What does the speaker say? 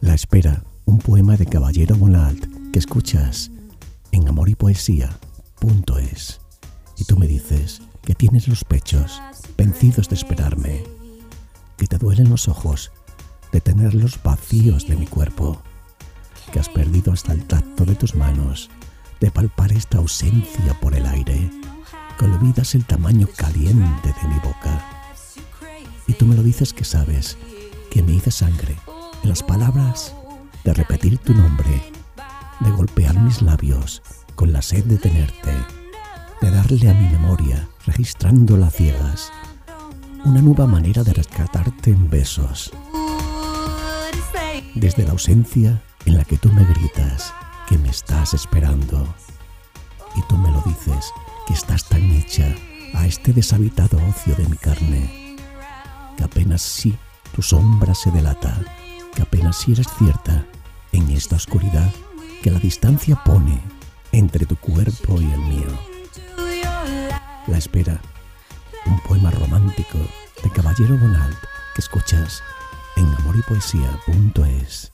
La espera, un poema de Caballero Bonalt que escuchas en amoripoesía.es. Y tú me dices que tienes los pechos vencidos de esperarme, que te duelen los ojos de tenerlos vacíos de mi cuerpo, que has perdido hasta el tacto de tus manos, de palpar esta ausencia por el aire, que olvidas el tamaño caliente de mi boca. Y tú me lo dices que sabes, que me hice sangre en las palabras de repetir tu nombre, de golpear mis labios con la sed de tenerte, de darle a mi memoria, registrándola ciegas, una nueva manera de rescatarte en besos. Desde la ausencia en la que tú me gritas que me estás esperando. Y tú me lo dices, que estás tan hecha a este deshabitado ocio de mi carne, que apenas sí tu sombra se delata, que apenas si eres cierta en esta oscuridad que la distancia pone entre tu cuerpo y el mío. La espera, un poema romántico de Caballero Bonald que escuchas en amoripoesía.es.